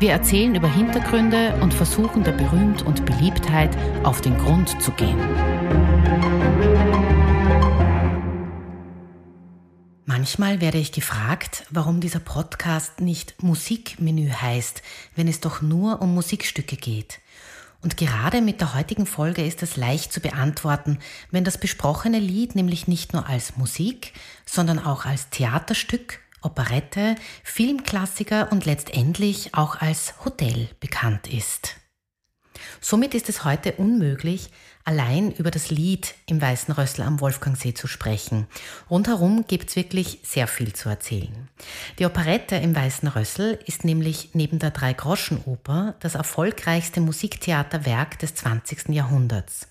Wir erzählen über Hintergründe und versuchen der Berühmt und Beliebtheit auf den Grund zu gehen. Manchmal werde ich gefragt, warum dieser Podcast nicht Musikmenü heißt, wenn es doch nur um Musikstücke geht. Und gerade mit der heutigen Folge ist es leicht zu beantworten, wenn das besprochene Lied nämlich nicht nur als Musik, sondern auch als Theaterstück, Operette, Filmklassiker und letztendlich auch als Hotel bekannt ist. Somit ist es heute unmöglich, allein über das Lied im Weißen Rössel am Wolfgangsee zu sprechen. Rundherum gibt es wirklich sehr viel zu erzählen. Die Operette im Weißen Rössel ist nämlich neben der Drei-Groschen-Oper das erfolgreichste Musiktheaterwerk des 20. Jahrhunderts.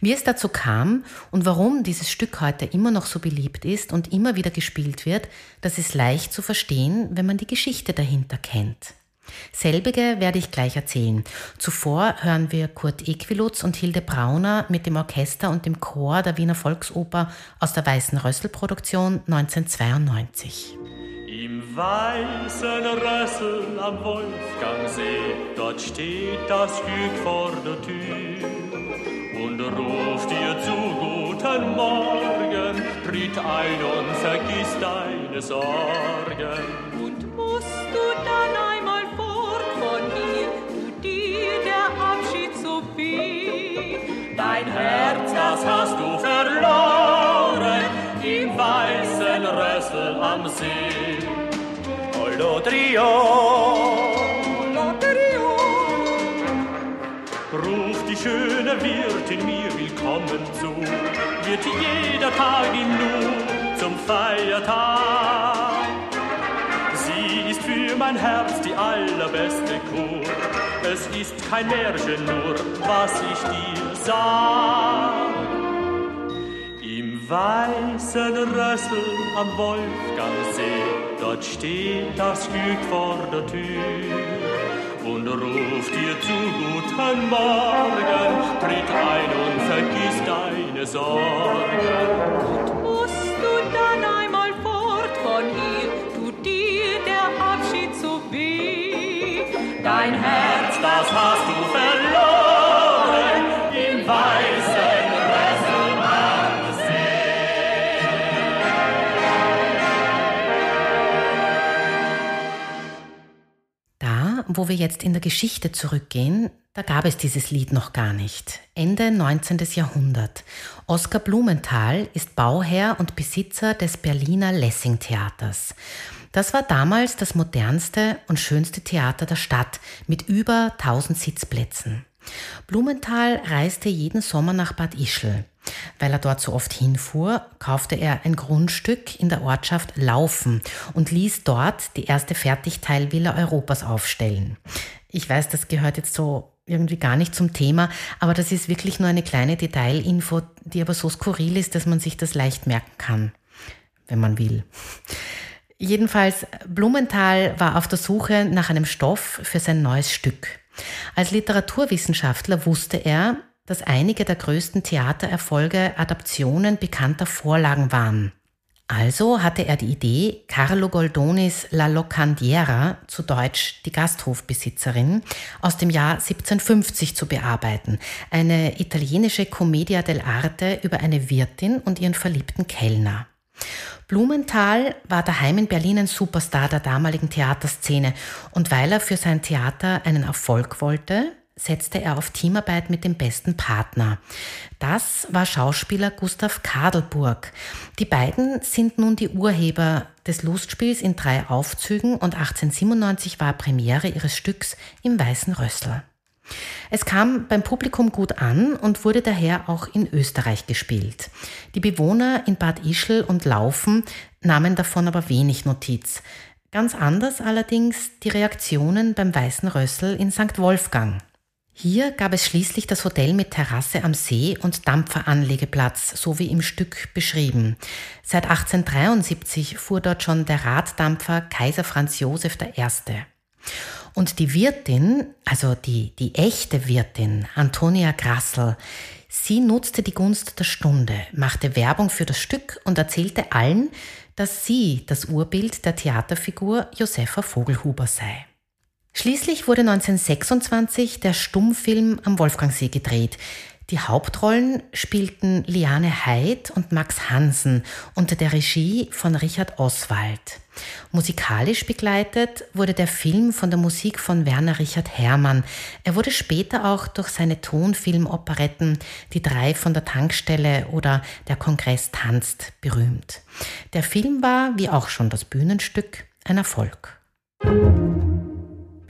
Wie es dazu kam und warum dieses Stück heute immer noch so beliebt ist und immer wieder gespielt wird, das ist leicht zu verstehen, wenn man die Geschichte dahinter kennt. Selbige werde ich gleich erzählen. Zuvor hören wir Kurt Equilutz und Hilde Brauner mit dem Orchester und dem Chor der Wiener Volksoper aus der Weißen Rössel-Produktion 1992. Im weißen Rössel am Wolfgangsee, dort steht das Glück vor der Tür und ruft dir zu guten Morgen, tritt ein und vergiss deine Sorgen. Und musst du dann einmal Dein Herz, das hast du verloren im weißen Rössel am See. Ollo Trio, die schöne Wirtin mir willkommen zu, wird jeder Tag ihm nur zum Feiertag. Sie ist für mein Herz die allerbeste Kur. Es ist kein Märchen nur, was ich dir sag. Im weißen Rössel am Wolfgangsee, dort steht das Glück vor der Tür und ruft dir zu guten Morgen, tritt ein und vergiss deine Sorgen. Und musst du dann einmal fort von hier, tut dir der Abschied so weh. Dein Herz, das hast du verloren wo wir jetzt in der Geschichte zurückgehen, da gab es dieses Lied noch gar nicht. Ende 19. Jahrhundert. Oskar Blumenthal ist Bauherr und Besitzer des Berliner Lessing-Theaters. Das war damals das modernste und schönste Theater der Stadt mit über 1000 Sitzplätzen. Blumenthal reiste jeden Sommer nach Bad Ischl. Weil er dort so oft hinfuhr, kaufte er ein Grundstück in der Ortschaft Laufen und ließ dort die erste Fertigteilvilla Europas aufstellen. Ich weiß, das gehört jetzt so irgendwie gar nicht zum Thema, aber das ist wirklich nur eine kleine Detailinfo, die aber so skurril ist, dass man sich das leicht merken kann, wenn man will. Jedenfalls, Blumenthal war auf der Suche nach einem Stoff für sein neues Stück. Als Literaturwissenschaftler wusste er, dass einige der größten Theatererfolge Adaptionen bekannter Vorlagen waren. Also hatte er die Idee, Carlo Goldonis La Locandiera, zu Deutsch die Gasthofbesitzerin, aus dem Jahr 1750 zu bearbeiten, eine italienische Commedia dell'arte über eine Wirtin und ihren verliebten Kellner. Blumenthal war daheim in Berlin ein Superstar der damaligen Theaterszene und weil er für sein Theater einen Erfolg wollte, setzte er auf Teamarbeit mit dem besten Partner. Das war Schauspieler Gustav Kadelburg. Die beiden sind nun die Urheber des Lustspiels in drei Aufzügen und 1897 war Premiere ihres Stücks im Weißen Rössel. Es kam beim Publikum gut an und wurde daher auch in Österreich gespielt. Die Bewohner in Bad Ischl und Laufen nahmen davon aber wenig Notiz. Ganz anders allerdings die Reaktionen beim Weißen Rössel in St. Wolfgang. Hier gab es schließlich das Hotel mit Terrasse am See und Dampferanlegeplatz, so wie im Stück beschrieben. Seit 1873 fuhr dort schon der Raddampfer Kaiser Franz Josef I. Und die Wirtin, also die, die echte Wirtin, Antonia Grassel, sie nutzte die Gunst der Stunde, machte Werbung für das Stück und erzählte allen, dass sie das Urbild der Theaterfigur Josefa Vogelhuber sei. Schließlich wurde 1926 der Stummfilm am Wolfgangsee gedreht. Die Hauptrollen spielten Liane Heid und Max Hansen unter der Regie von Richard Oswald. Musikalisch begleitet wurde der Film von der Musik von Werner Richard Herrmann. Er wurde später auch durch seine Tonfilmoperetten Die drei von der Tankstelle oder Der Kongress tanzt berühmt. Der Film war, wie auch schon das Bühnenstück, ein Erfolg.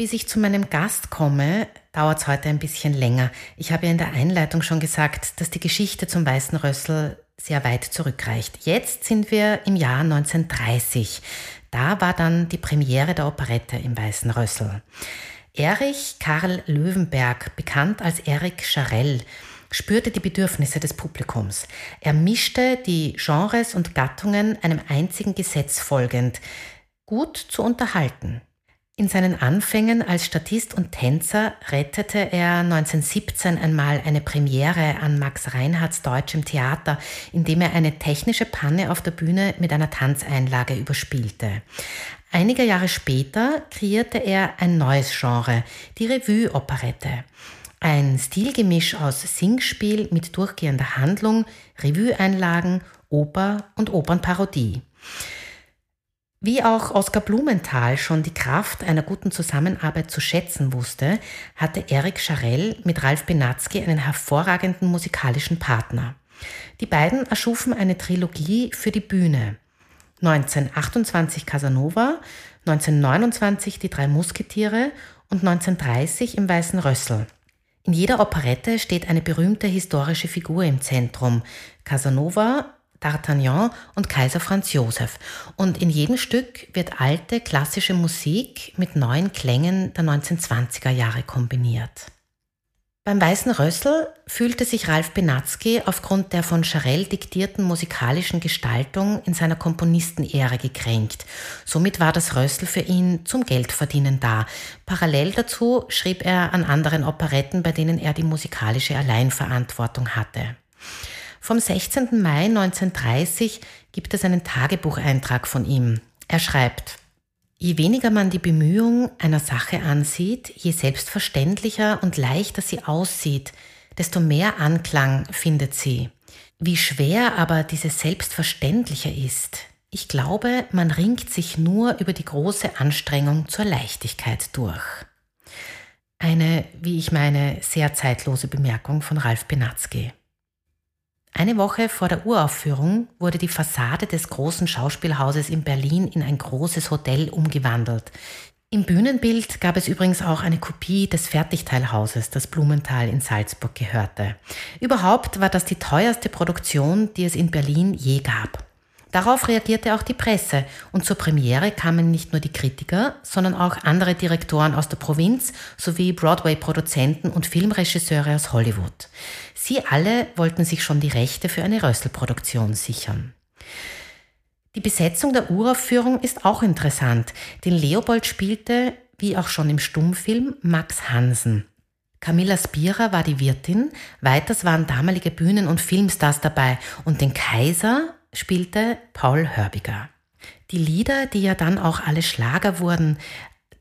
Bis ich zu meinem Gast komme, dauert es heute ein bisschen länger. Ich habe ja in der Einleitung schon gesagt, dass die Geschichte zum Weißen Rössel sehr weit zurückreicht. Jetzt sind wir im Jahr 1930. Da war dann die Premiere der Operette im Weißen Rössel. Erich Karl Löwenberg, bekannt als Erik Scharell, spürte die Bedürfnisse des Publikums. Er mischte die Genres und Gattungen einem einzigen Gesetz folgend, gut zu unterhalten. In seinen Anfängen als Statist und Tänzer rettete er 1917 einmal eine Premiere an Max Reinhardts deutschem Theater, indem er eine technische Panne auf der Bühne mit einer Tanzeinlage überspielte. Einige Jahre später kreierte er ein neues Genre, die Revue-Operette. Ein Stilgemisch aus Singspiel mit durchgehender Handlung, Revue-Einlagen, Oper und Opernparodie. Wie auch Oskar Blumenthal schon die Kraft einer guten Zusammenarbeit zu schätzen wusste, hatte Eric Scharell mit Ralf Benatzky einen hervorragenden musikalischen Partner. Die beiden erschufen eine Trilogie für die Bühne. 1928 Casanova, 1929 Die drei Musketiere und 1930 im Weißen Rössel. In jeder Operette steht eine berühmte historische Figur im Zentrum. Casanova D'Artagnan und Kaiser Franz Josef. Und in jedem Stück wird alte klassische Musik mit neuen Klängen der 1920er Jahre kombiniert. Beim Weißen Rössel fühlte sich Ralf Benatzky aufgrund der von Charell diktierten musikalischen Gestaltung in seiner Komponistenehre gekränkt. Somit war das Rössel für ihn zum Geldverdienen da. Parallel dazu schrieb er an anderen Operetten, bei denen er die musikalische Alleinverantwortung hatte. Vom 16. Mai 1930 gibt es einen Tagebucheintrag von ihm. Er schreibt, Je weniger man die Bemühung einer Sache ansieht, je selbstverständlicher und leichter sie aussieht, desto mehr Anklang findet sie. Wie schwer aber dieses Selbstverständliche ist, ich glaube, man ringt sich nur über die große Anstrengung zur Leichtigkeit durch. Eine, wie ich meine, sehr zeitlose Bemerkung von Ralf Benatzky. Eine Woche vor der Uraufführung wurde die Fassade des großen Schauspielhauses in Berlin in ein großes Hotel umgewandelt. Im Bühnenbild gab es übrigens auch eine Kopie des Fertigteilhauses, das Blumenthal in Salzburg gehörte. Überhaupt war das die teuerste Produktion, die es in Berlin je gab. Darauf reagierte auch die Presse und zur Premiere kamen nicht nur die Kritiker, sondern auch andere Direktoren aus der Provinz sowie Broadway-Produzenten und Filmregisseure aus Hollywood. Sie alle wollten sich schon die Rechte für eine Rösselproduktion sichern. Die Besetzung der Uraufführung ist auch interessant, denn Leopold spielte, wie auch schon im Stummfilm, Max Hansen. Camilla Spira war die Wirtin, weiters waren damalige Bühnen- und Filmstars dabei und den Kaiser spielte Paul Hörbiger. Die Lieder, die ja dann auch alle Schlager wurden,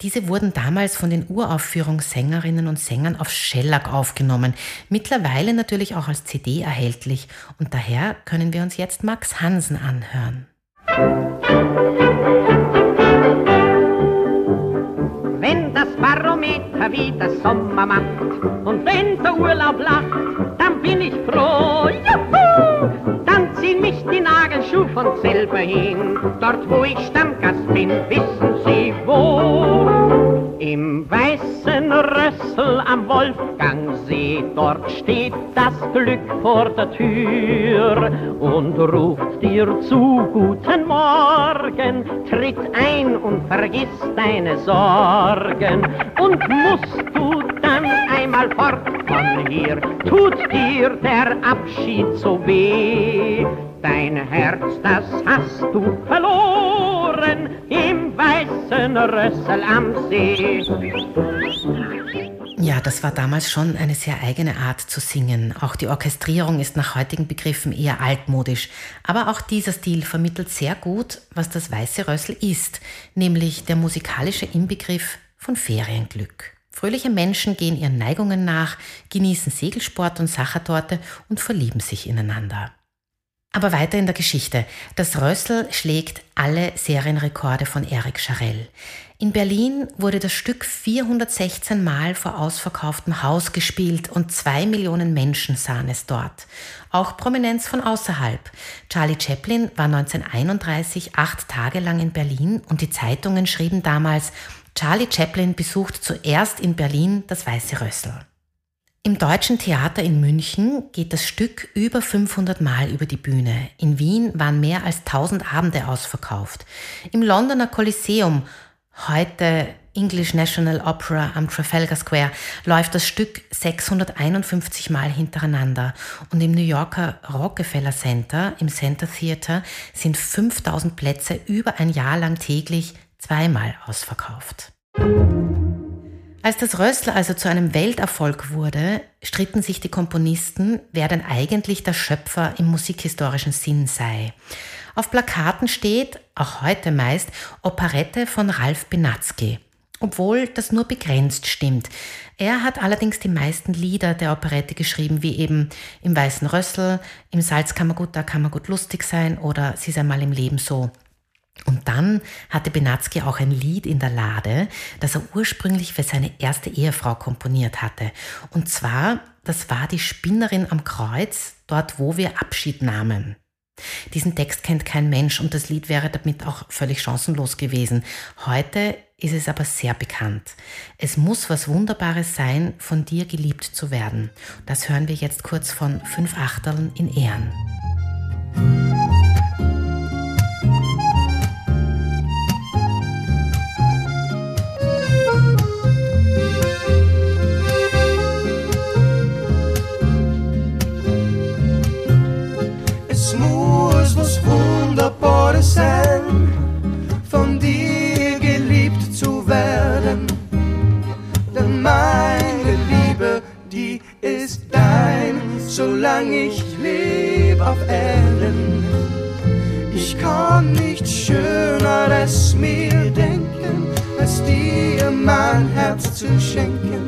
diese wurden damals von den Uraufführungssängerinnen und Sängern auf Shellac aufgenommen, mittlerweile natürlich auch als CD erhältlich und daher können wir uns jetzt Max Hansen anhören. Wenn das Barometer wieder Sommer macht und wenn der Urlaub lacht, dann bin ich froh. Juhu! Ziehen mich die Nagelschuhe von selber hin. Dort, wo ich Stammgast bin, wissen Sie wo. Im weißen Rössel am Wolfgangsee, dort steht das Glück vor der Tür und ruft dir zu Guten Morgen, tritt ein und vergiss deine Sorgen und musst du dann einmal fort von hier, tut dir der Abschied so weh. Dein Herz, das hast du verloren im weißen Rössel am See. Ja, das war damals schon eine sehr eigene Art zu singen. Auch die Orchestrierung ist nach heutigen Begriffen eher altmodisch. Aber auch dieser Stil vermittelt sehr gut, was das Weiße Rössel ist, nämlich der musikalische Inbegriff von Ferienglück. Fröhliche Menschen gehen ihren Neigungen nach, genießen Segelsport und Sachertorte und verlieben sich ineinander. Aber weiter in der Geschichte. Das Rössel schlägt alle Serienrekorde von Eric Charell. In Berlin wurde das Stück 416 Mal vor ausverkauftem Haus gespielt und zwei Millionen Menschen sahen es dort. Auch Prominenz von außerhalb. Charlie Chaplin war 1931 acht Tage lang in Berlin und die Zeitungen schrieben damals, Charlie Chaplin besucht zuerst in Berlin das Weiße Rössel. Im Deutschen Theater in München geht das Stück über 500 Mal über die Bühne. In Wien waren mehr als 1000 Abende ausverkauft. Im Londoner Kolosseum, heute English National Opera am Trafalgar Square, läuft das Stück 651 Mal hintereinander. Und im New Yorker Rockefeller Center, im Center Theater, sind 5000 Plätze über ein Jahr lang täglich zweimal ausverkauft. Als das Rössler also zu einem Welterfolg wurde, stritten sich die Komponisten, wer denn eigentlich der Schöpfer im musikhistorischen Sinn sei. Auf Plakaten steht, auch heute meist, Operette von Ralf Benatzky, obwohl das nur begrenzt stimmt. Er hat allerdings die meisten Lieder der Operette geschrieben, wie eben Im Weißen Rössel, Im Salzkammergut, da kann man gut lustig sein oder Sie sei mal im Leben so. Und dann hatte Benatzky auch ein Lied in der Lade, das er ursprünglich für seine erste Ehefrau komponiert hatte. Und zwar, das war die Spinnerin am Kreuz, dort wo wir Abschied nahmen. Diesen Text kennt kein Mensch und das Lied wäre damit auch völlig chancenlos gewesen. Heute ist es aber sehr bekannt. Es muss was Wunderbares sein, von dir geliebt zu werden. Das hören wir jetzt kurz von Fünf Achteln in Ehren. Sein, von dir geliebt zu werden. Denn meine Liebe, die ist dein, solange ich lebe auf Erden. Ich kann nicht schöner es mir denken, als dir mein Herz zu schenken.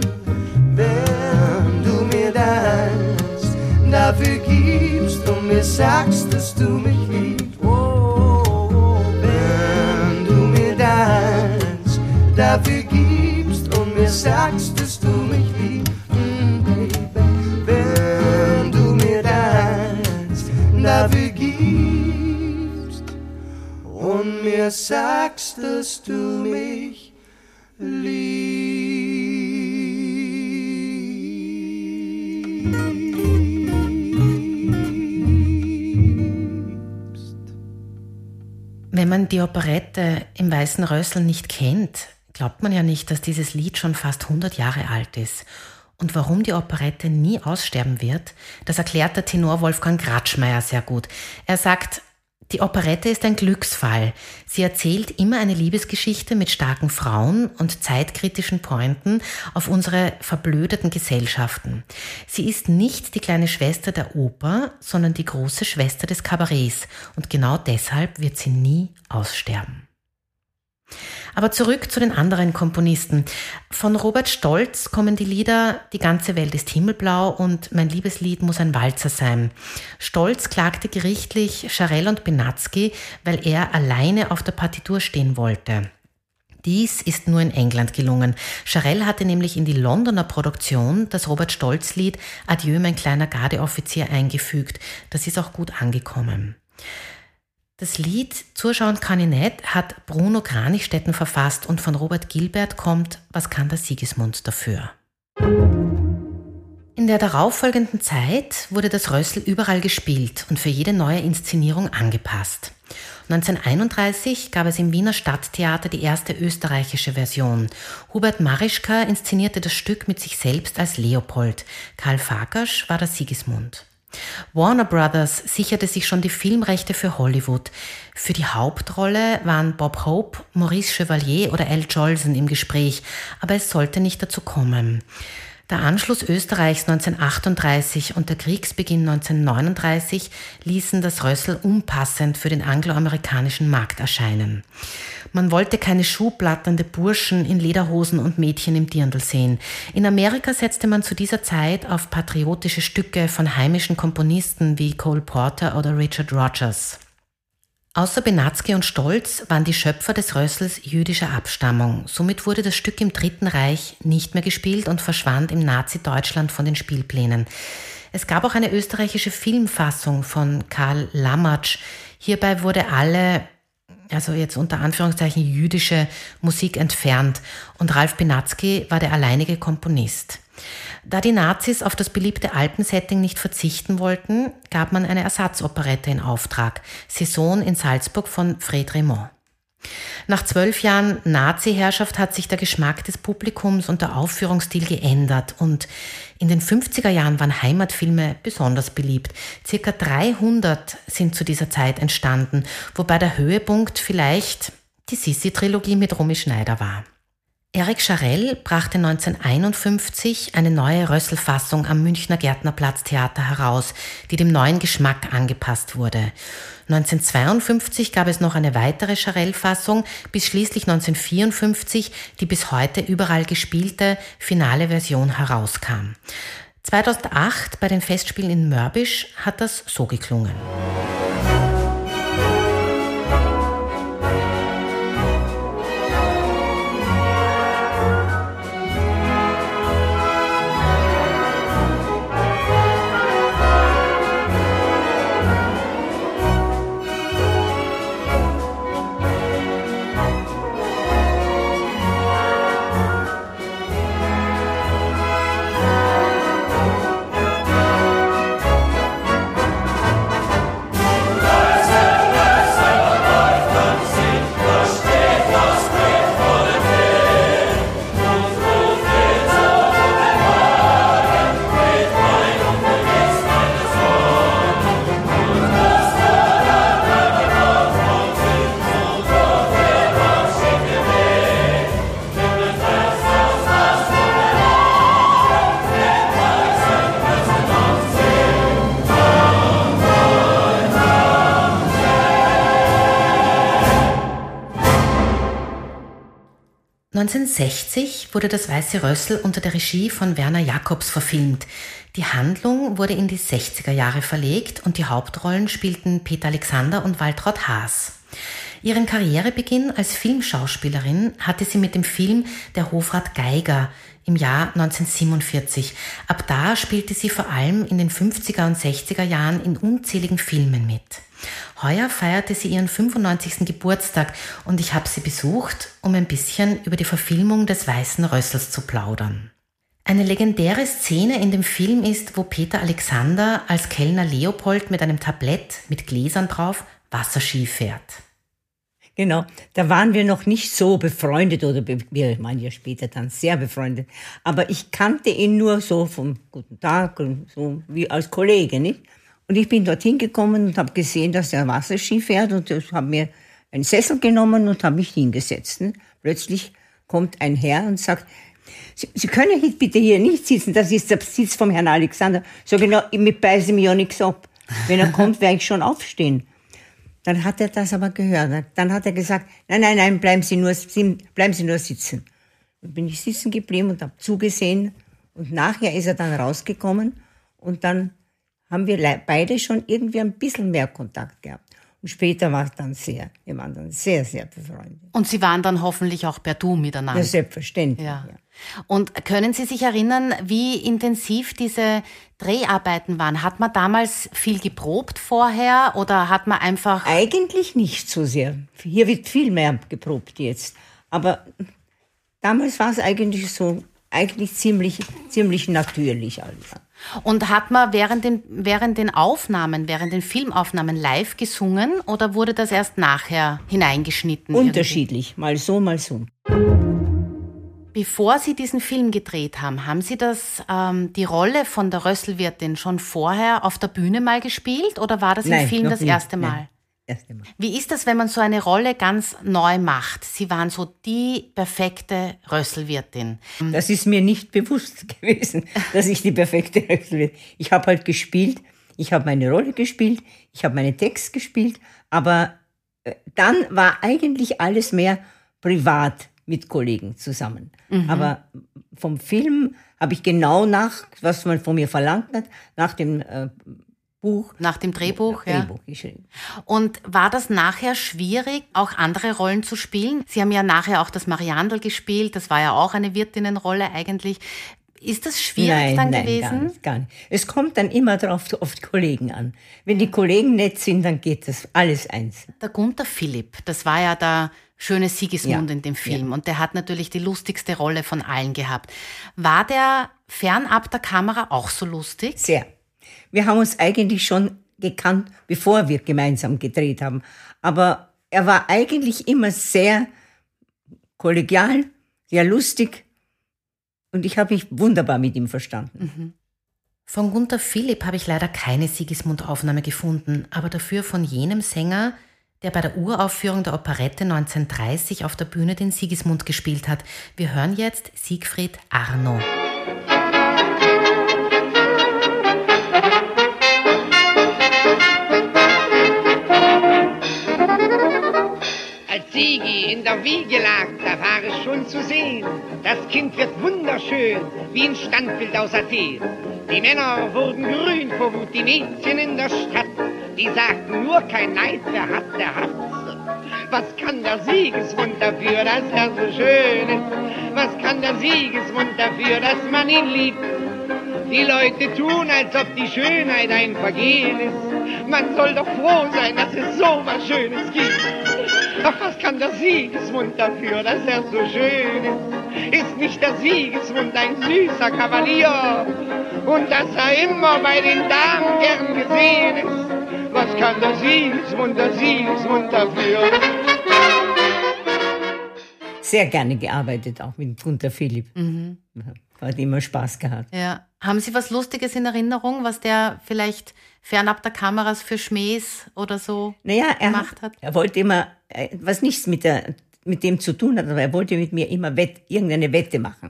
Wenn du mir das dafür gibst und mir sagst, dass du mich liebst. Sagst, dass du mich liebst, mm, Baby. Wenn du mir das dafür gibst und mir sagst, dass du mich liebst. Wenn man die Operette im Weißen Rössel nicht kennt, glaubt man ja nicht, dass dieses Lied schon fast 100 Jahre alt ist. Und warum die Operette nie aussterben wird, das erklärt der Tenor Wolfgang Gratschmeier sehr gut. Er sagt, die Operette ist ein Glücksfall. Sie erzählt immer eine Liebesgeschichte mit starken Frauen und zeitkritischen Pointen auf unsere verblödeten Gesellschaften. Sie ist nicht die kleine Schwester der Oper, sondern die große Schwester des Kabarets. Und genau deshalb wird sie nie aussterben. Aber zurück zu den anderen Komponisten. Von Robert Stolz kommen die Lieder Die ganze Welt ist himmelblau und Mein Liebeslied muss ein Walzer sein. Stolz klagte gerichtlich Charell und Benatzky, weil er alleine auf der Partitur stehen wollte. Dies ist nur in England gelungen. Charell hatte nämlich in die Londoner Produktion das Robert Stolz-Lied Adieu, mein kleiner Gardeoffizier eingefügt. Das ist auch gut angekommen. Das Lied Zuschauen kann ich nicht hat Bruno Kranichstetten verfasst und von Robert Gilbert kommt Was kann der Sigismund dafür? In der darauffolgenden Zeit wurde das Rössel überall gespielt und für jede neue Inszenierung angepasst. 1931 gab es im Wiener Stadttheater die erste österreichische Version. Hubert Marischka inszenierte das Stück mit sich selbst als Leopold. Karl Farkasch war der Sigismund. Warner Brothers sicherte sich schon die Filmrechte für Hollywood. Für die Hauptrolle waren Bob Hope, Maurice Chevalier oder Al Jolson im Gespräch, aber es sollte nicht dazu kommen. Der Anschluss Österreichs 1938 und der Kriegsbeginn 1939 ließen das Rössel unpassend für den angloamerikanischen Markt erscheinen. Man wollte keine schuhplatternde Burschen in Lederhosen und Mädchen im Dirndl sehen. In Amerika setzte man zu dieser Zeit auf patriotische Stücke von heimischen Komponisten wie Cole Porter oder Richard Rogers. Außer Benatzky und Stolz waren die Schöpfer des Rössels jüdischer Abstammung. Somit wurde das Stück im Dritten Reich nicht mehr gespielt und verschwand im Nazi-Deutschland von den Spielplänen. Es gab auch eine österreichische Filmfassung von Karl Lammatsch. Hierbei wurde alle, also jetzt unter Anführungszeichen jüdische Musik entfernt und Ralf Benatzky war der alleinige Komponist. Da die Nazis auf das beliebte Alpensetting nicht verzichten wollten, gab man eine Ersatzoperette in Auftrag, Saison in Salzburg von Fred Raymond. Nach zwölf Jahren Nazi-Herrschaft hat sich der Geschmack des Publikums und der Aufführungsstil geändert und in den 50er Jahren waren Heimatfilme besonders beliebt. Circa 300 sind zu dieser Zeit entstanden, wobei der Höhepunkt vielleicht die Sissi-Trilogie mit Romy Schneider war. Eric Charell brachte 1951 eine neue Rösselfassung am Münchner Gärtnerplatztheater heraus, die dem neuen Geschmack angepasst wurde. 1952 gab es noch eine weitere Charell-Fassung, bis schließlich 1954 die bis heute überall gespielte finale Version herauskam. 2008 bei den Festspielen in Mörbisch hat das so geklungen. 1960 wurde das Weiße Rössel unter der Regie von Werner Jacobs verfilmt. Die Handlung wurde in die 60er Jahre verlegt und die Hauptrollen spielten Peter Alexander und Waltraud Haas. Ihren Karrierebeginn als Filmschauspielerin hatte sie mit dem Film Der Hofrat Geiger im Jahr 1947. Ab da spielte sie vor allem in den 50er und 60er Jahren in unzähligen Filmen mit. Heuer feierte sie ihren 95. Geburtstag und ich habe sie besucht, um ein bisschen über die Verfilmung des Weißen Rössels zu plaudern. Eine legendäre Szene in dem Film ist, wo Peter Alexander als Kellner Leopold mit einem Tablett mit Gläsern drauf Wasserski fährt. Genau, da waren wir noch nicht so befreundet oder wir waren ja später dann sehr befreundet. Aber ich kannte ihn nur so vom Guten Tag und so wie als Kollege, nicht? Und ich bin dorthin gekommen und habe gesehen, dass er Wasserski fährt und habe mir einen Sessel genommen und habe mich hingesetzt. Und plötzlich kommt ein Herr und sagt, Sie, Sie können bitte hier nicht sitzen, das ist der Sitz vom Herrn Alexander. So genau, ich beiße mir ja nichts ab. Wenn er kommt, werde ich schon aufstehen. Dann hat er das aber gehört. Dann hat er gesagt, nein, nein, nein, bleiben Sie nur, bleiben Sie nur sitzen. Dann bin ich sitzen geblieben und habe zugesehen. Und nachher ist er dann rausgekommen und dann haben wir beide schon irgendwie ein bisschen mehr Kontakt gehabt. Und später war es dann sehr, wir waren dann sehr, sehr befreundet. Und Sie waren dann hoffentlich auch per Du miteinander. Ja, selbstverständlich. Ja. Ja. Und können Sie sich erinnern, wie intensiv diese Dreharbeiten waren? Hat man damals viel geprobt vorher oder hat man einfach. Eigentlich nicht so sehr. Hier wird viel mehr geprobt jetzt. Aber damals war es eigentlich so, eigentlich ziemlich, ziemlich natürlich alles. Und hat man während den, während den Aufnahmen, während den Filmaufnahmen live gesungen oder wurde das erst nachher hineingeschnitten? irgendwie? Unterschiedlich, mal so, mal so. Bevor Sie diesen Film gedreht haben, haben Sie das, ähm, die Rolle von der Rösselwirtin schon vorher auf der Bühne mal gespielt oder war das im Nein, Film noch das nie. erste Mal? Nein, erste Mal. Wie ist das, wenn man so eine Rolle ganz neu macht? Sie waren so die perfekte Rösselwirtin. Das ist mir nicht bewusst gewesen, dass ich die perfekte Rösel bin. Ich habe halt gespielt, ich habe meine Rolle gespielt, ich habe meinen Text gespielt, aber äh, dann war eigentlich alles mehr privat mit Kollegen zusammen. Aber vom Film habe ich genau nach, was man von mir verlangt hat, nach dem äh, Buch, Nach dem Drehbuch, ja. Drehbuch geschrieben. Und war das nachher schwierig, auch andere Rollen zu spielen? Sie haben ja nachher auch das Mariandel gespielt, das war ja auch eine Wirtinnenrolle eigentlich. Ist das schwierig nein, dann nein, gewesen? Gar nicht, gar nicht. Es kommt dann immer drauf auf die Kollegen an. Wenn die Kollegen nett sind, dann geht das alles eins. Der Gunther Philipp, das war ja der schöne Sigismund Ja, in dem Film und der hat natürlich die lustigste Rolle von allen gehabt. War der fernab der Kamera auch so lustig? Sehr. Wir haben uns eigentlich schon gekannt, bevor wir gemeinsam gedreht haben. Aber er war eigentlich immer sehr kollegial, sehr lustig. Und ich habe mich wunderbar mit ihm verstanden. Von Gunther Philipp habe ich leider keine Sigismund-Aufnahme gefunden, aber dafür von jenem Sänger, der bei der Uraufführung der Operette 1930 auf der Bühne den Sigismund gespielt hat. Wir hören jetzt Siegfried Arno. Sigi in der Wiege lag, da war es schon zu sehen. Das Kind wird wunderschön, wie ein Standbild aus Athen. Die Männer wurden grün vor Wut, die Mädchen in der Stadt. Die sagten nur kein Neid, wer hat, der hat. Was kann der Siegesmund dafür, dass er so schön ist? Was kann der Siegesmund dafür, dass man ihn liebt? Die Leute tun, als ob die Schönheit ein Vergehen ist. Man soll doch froh sein, dass es so was Schönes gibt. Ach, was kann der Siegesmund dafür, dass er so schön ist? Ist nicht der Siegesmund ein süßer Kavalier? Und dass er immer bei den Damen gern gesehen ist? Was kann der Siegesmund, der Siegesmund dafür? Sehr gerne gearbeitet, auch mit Gunther Philipp. Hat immer Spaß gehabt. Ja. Haben Sie was Lustiges in Erinnerung, was der vielleicht fernab der Kameras für Schmähs oder so Naja, er, gemacht hat? er wollte immer, äh, was nichts mit, der, mit dem zu tun hat, aber er wollte mit mir immer Wett, irgendeine Wette machen.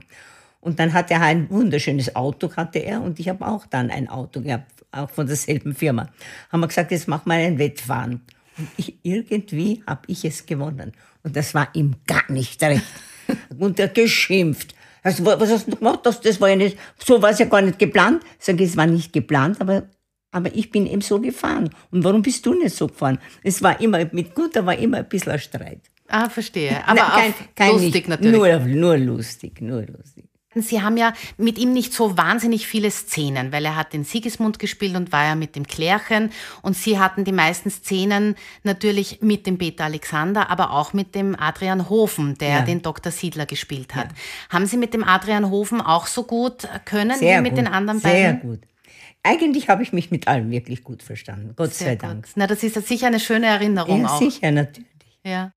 Und dann hatte er ein wunderschönes Auto, hatte er, und ich habe auch dann ein Auto gehabt, auch von derselben Firma. Haben wir gesagt, jetzt mach mal ein Wettfahren. Und ich, irgendwie habe ich es gewonnen. Und das war ihm gar nicht recht. Und er geschimpft. Also, was hast du gemacht? Das, das war ja nicht, so war es ja gar nicht geplant. Sag ich, es war nicht geplant, aber, aber ich bin eben so gefahren. Und warum bist du nicht so gefahren? Es war immer, mit Gunther war immer ein bisschen ein Streit. Ah, verstehe. Aber Nein, auch lustig nicht, natürlich. Nur, nur lustig, nur lustig. Sie haben ja mit ihm nicht so wahnsinnig viele Szenen, weil er hat den Sigismund gespielt und war ja mit dem Klärchen. Und Sie hatten die meisten Szenen natürlich mit dem Peter Alexander, aber auch mit dem Adrian Hofen, der Ja. den Dr. Siedler gespielt hat. Haben Sie mit dem Adrian Hofen auch so gut können Sehr wie mit gut, den anderen sehr beiden? gut. Eigentlich habe ich mich mit allen wirklich gut verstanden. Gott sei Sehr Dank. gut. Na, das ist ja sicher eine schöne Erinnerung Ja, auch. sicher, natürlich. Ja.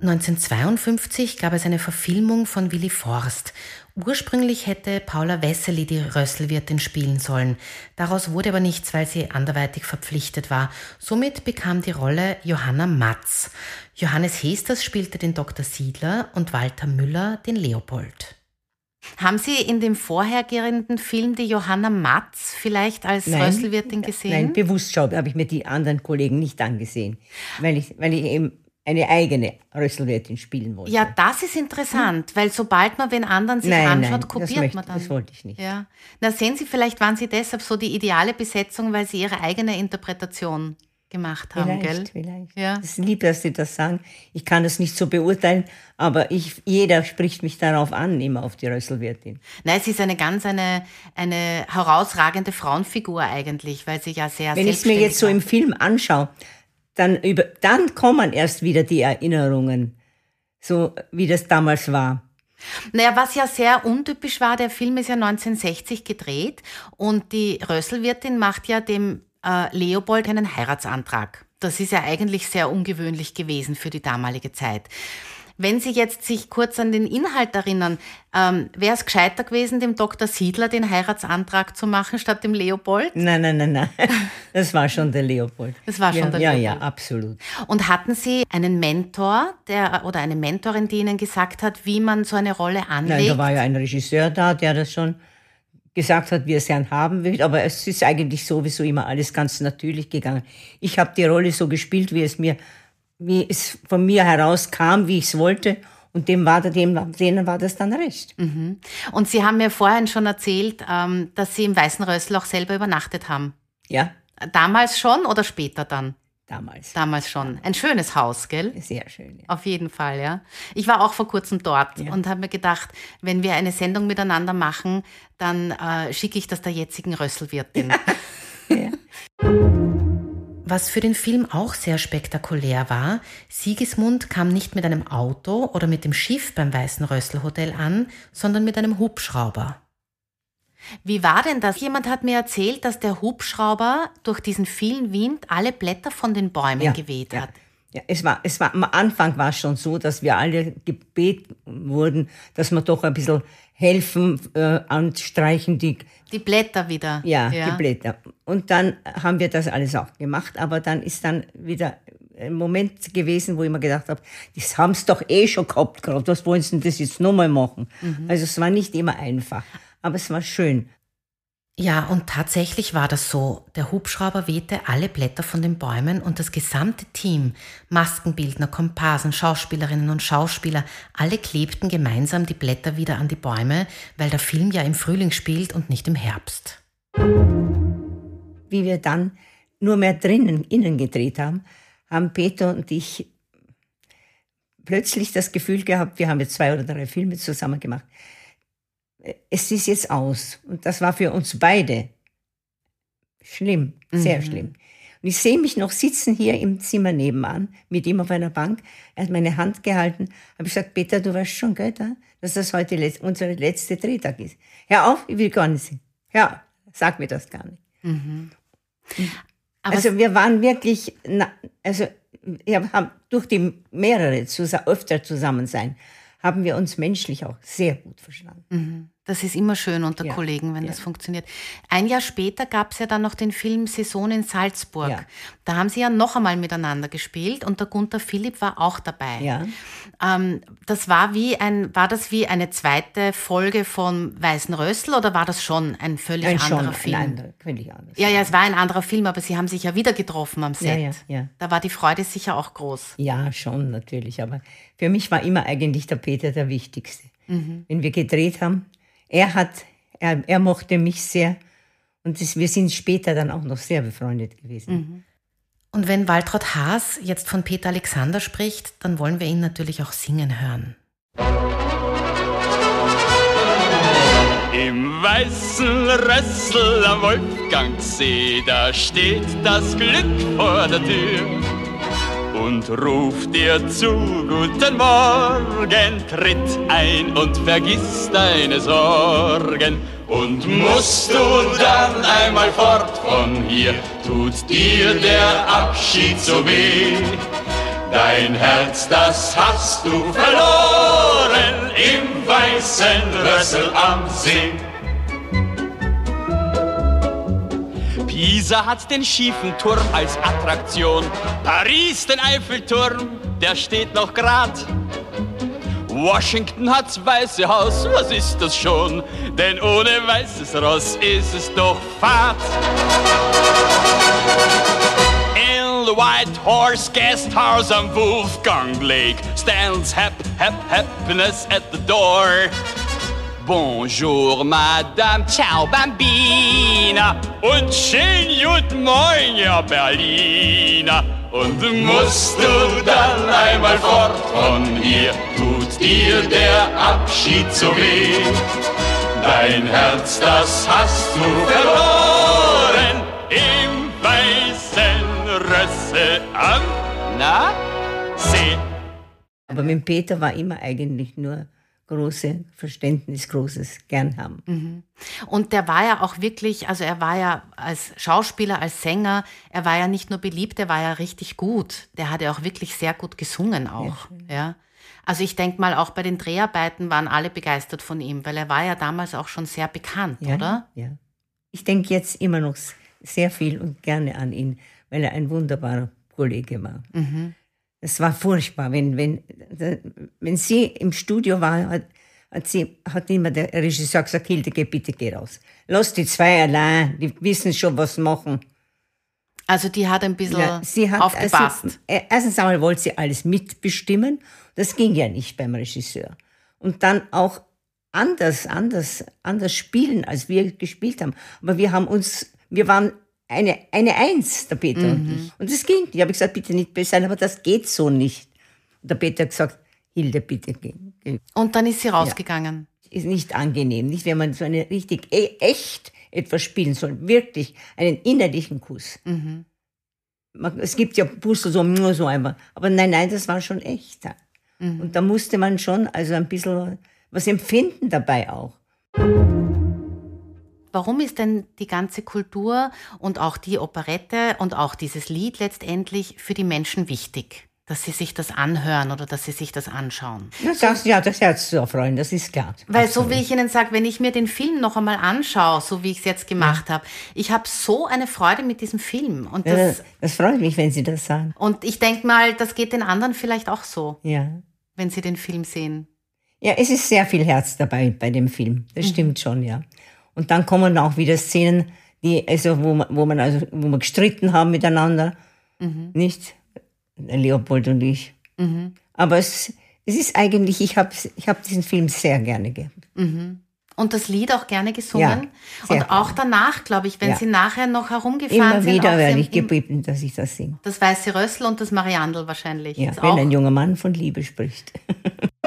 1952 gab es eine Verfilmung von Willy Forst. Ursprünglich hätte Paula Wessely die Rösselwirtin spielen sollen. Daraus wurde aber nichts, weil sie anderweitig verpflichtet war. Somit bekam die Rolle Johanna Matz. Johannes Hesters spielte den Dr. Siedler und Walter Müller den Leopold. Haben Sie in dem vorhergehenden Film die Johanna Matz vielleicht als Rösselwirtin gesehen? Nein, bewusst habe ich mir die anderen Kollegen nicht angesehen, weil ich, weil ich eben eine eigene Rösselwirtin spielen wollte. Ja, das ist interessant, weil sobald man wen anderen sich Nein, anschaut, nein, kopiert möchte- man dann. das wollte ich nicht. Ja. Na, sehen Sie, vielleicht waren Sie deshalb so die ideale Besetzung, weil Sie Ihre eigene Interpretation gemacht haben, Vielleicht, gell? vielleicht. Ja. Es ist lieb, dass Sie das sagen. Ich kann das nicht so beurteilen, aber ich, jeder spricht mich darauf an, immer auf die Rösselwirtin. Nein, sie ist eine ganz eine, eine herausragende Frauenfigur eigentlich, weil sie ja sehr Wenn ich es mir jetzt so im Film anschaue, dann, über, dann kommen erst wieder die Erinnerungen, so wie das damals war. Naja, was ja sehr untypisch war, der Film ist ja 1960 gedreht und die Rösselwirtin macht ja dem äh, Leopold einen Heiratsantrag. Das ist ja eigentlich sehr ungewöhnlich gewesen für die damalige Zeit. Wenn Sie jetzt sich kurz an den Inhalt erinnern, ähm, wäre es gescheiter gewesen, dem Dr. Siedler den Heiratsantrag zu machen statt dem Leopold? Nein, nein, nein, nein. Das war schon der Leopold. Das war schon ja, der ja, Leopold. Ja, absolut. Und hatten Sie einen Mentor der, oder eine Mentorin, die Ihnen gesagt hat, wie man so eine Rolle anlegt? Nein, da war ja ein Regisseur da, der das schon gesagt hat, wie er es gern haben will. Aber es ist eigentlich sowieso immer alles ganz natürlich gegangen. Ich habe die Rolle so gespielt, wie es mir, wie es von mir herauskam, wie ich es wollte. Und dem war, dem, denen war das dann recht. Und Sie haben mir vorhin schon erzählt, ähm, dass Sie im Weißen Rössel auch selber übernachtet haben. Ja, Damals schon oder später dann? Damals. Damals schon. Ein schönes Haus, gell? Sehr schön. Ja. Auf jeden Fall, ja. Ich war auch vor kurzem dort Ja. und habe mir gedacht, wenn wir eine Sendung miteinander machen, dann äh, schicke ich das der jetzigen Rösselwirtin. Ja. Was für den Film auch sehr spektakulär war, Sigismund kam nicht mit einem Auto oder mit dem Schiff beim Weißen Rössel Hotel an, sondern mit einem Hubschrauber. Wie war denn das? Jemand hat mir erzählt, dass der Hubschrauber durch diesen vielen Wind alle Blätter von den Bäumen Ja, geweht ja. hat. Ja, es war, es war, am Anfang war es schon so, dass wir alle gebeten wurden, dass wir doch ein bisschen helfen, äh, anstreichen, die, Die Blätter wieder. ja, die Blätter. Und dann haben wir das alles auch gemacht, aber dann ist dann wieder ein Moment gewesen, wo ich mir gedacht habe, das haben sie doch eh schon gehabt gerade, was wollen sie denn das jetzt nochmal machen? Also es war nicht immer einfach, aber es war schön. Ja, und tatsächlich war das so. Der Hubschrauber wehte alle Blätter von den Bäumen und das gesamte Team, Maskenbildner, Komparsen, Schauspielerinnen und Schauspieler, alle klebten gemeinsam die Blätter wieder an die Bäume, weil der Film ja im Frühling spielt und nicht im Herbst. wie wir dann nur mehr drinnen, innen gedreht haben, haben Peter und ich plötzlich das Gefühl gehabt, wir haben jetzt zwei oder drei Filme zusammen gemacht. Es ist jetzt aus. Und das war für uns beide schlimm, sehr schlimm. Und ich sehe mich noch sitzen hier im Zimmer nebenan, mit ihm auf einer Bank. Er hat meine Hand gehalten. Habe ich gesagt, Peter, du weißt schon, gell, da, dass das heute letz unser letzter Drehtag ist. Hör auf, ich will gar nicht sehen. Ja, sag mir das gar nicht. Aber also wir waren wirklich, na, also wir haben durch die mehrere zusa öfter zusammen sein, haben wir uns menschlich auch sehr gut verstanden. Das ist immer schön unter Ja, Kollegen, wenn ja. das funktioniert. Ein Jahr später gab es ja dann noch den Film Saison in Salzburg. Ja. Da haben sie ja noch einmal miteinander gespielt und der Gunther Philipp war auch dabei. Ja. Ähm, das war wie ein, war das wie eine zweite Folge von Weißen Rössel oder war das schon ein völlig Ein anderer schon Film? ein anderer, völlig anders. Ja, ja, es war ein anderer Film, aber sie haben sich ja wieder getroffen am Set. Ja, ja, ja. Da war die Freude sicher auch groß. Ja, schon natürlich. Aber für mich war immer eigentlich der Peter der Wichtigste. Mhm. Wenn wir gedreht haben, er hat, er, er mochte mich sehr. Und das, wir sind später dann auch noch sehr befreundet gewesen. Mhm. Und wenn Waltraud Haas jetzt von Peter Alexander spricht, dann wollen wir ihn natürlich auch singen hören. Im weißen Rössel am Wolfgangsee, da steht das Glück vor der Tür und ruft dir zu, guten Morgen, tritt ein und vergiss deine Sorgen. Und musst du dann einmal fort von hier, tut dir der Abschied so weh. Dein Herz, das hast du verloren im weißen Rössel am See. Pisa hat den schiefen Turm als Attraktion. Paris den Eiffelturm, der steht noch grad. Washington hat's Weiße Haus, was ist das schon? Denn ohne weißes Ross ist es doch fad. In the White Horse Guest House am Wolfgang Lake stands hap, hap, happiness at the door. Bonjour, Madame, ciao, Bambina. Und schön gut moin, ja Berliner. Und musst du dann einmal fort von hier, tut dir der Abschied so weh. Dein Herz, das hast du verloren im weißen Rösse am Na? See. Aber mit Peter war immer eigentlich nur große Verständnis, großes Gern haben. Und der war ja auch wirklich, also er war ja als Schauspieler, als Sänger, er war ja nicht nur beliebt, er war ja richtig gut. Der hat ja auch wirklich sehr gut gesungen auch. Ja. Also ich denke mal, auch bei den Dreharbeiten waren alle begeistert von ihm, weil er war ja damals auch schon sehr bekannt, Ja, oder? Ja. Ich denke jetzt immer noch sehr viel und gerne an ihn, weil er ein wunderbarer Kollege war. Es war furchtbar, wenn, wenn, wenn sie im Studio war, hat, hat, sie, hat immer der Regisseur gesagt, Hilde, geh bitte, geh raus. Lass die zwei allein, die wissen schon, was machen. Also die hat ein bisschen Ja, sie hat aufgepasst. Also, äh, erstens einmal wollte sie alles mitbestimmen. Das ging ja nicht beim Regisseur. Und dann auch anders, anders, anders spielen, als wir gespielt haben. Aber wir haben uns, wir waren eine, eine Eins, der Peter und Mhm. ich. Und das ging. Ich habe gesagt, bitte nicht böse sein, aber das geht so nicht. Und der Peter hat gesagt, Hilde, bitte geh. Und dann ist sie rausgegangen. Ist nicht angenehm, nicht wenn man so eine richtig e echt etwas spielen soll. Wirklich einen innerlichen Kuss. Mhm. Man, es gibt ja Puster so, nur so einfach. Aber nein, nein, das war schon echt. Mhm. Und da musste man schon also ein bisschen was empfinden dabei auch. Warum ist denn die ganze Kultur und auch die Operette und auch dieses Lied letztendlich für die Menschen wichtig? Dass sie sich das anhören oder dass sie sich das anschauen? Ja, das, ja, das Herz zu erfreuen, das ist klar. Weil Absolut. so wie ich Ihnen sage, wenn ich mir den Film noch einmal anschaue, so wie ich es jetzt gemacht habe, ich habe so eine Freude mit diesem Film. Und, Ja, das, das, das freut mich, wenn Sie das sagen. und ich denke mal, das geht den anderen vielleicht auch so, Ja. wenn sie den Film sehen. Ja, es ist sehr viel Herz dabei bei dem Film. Das stimmt schon, ja. Und dann kommen auch wieder Szenen, die, also, wo, man, wo, man, also, wo wir gestritten haben miteinander. Nicht? Der Leopold und ich. Aber es, es ist eigentlich, ich habe ich hab diesen Film sehr gerne gehabt. Und das Lied auch gerne gesungen. Ja, und auch danach, glaube ich, wenn Ja. Sie nachher noch herumgefahren Immer sind. wieder auch werde ich gebeten, dass ich das singe. Das Weiße Rössel und das Mariandel wahrscheinlich. Ja, wenn ein junger Mann von Liebe spricht.